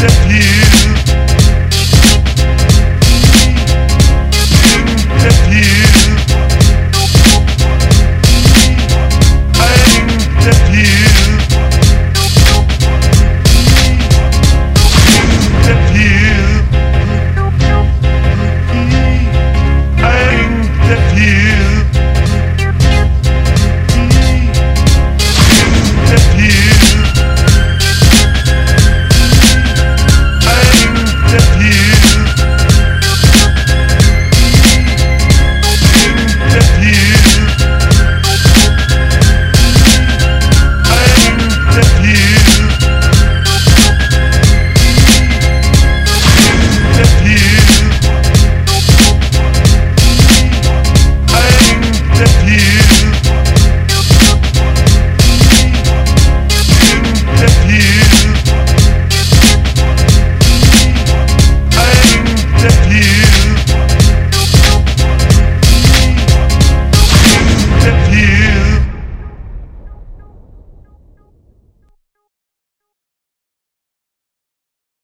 disappear.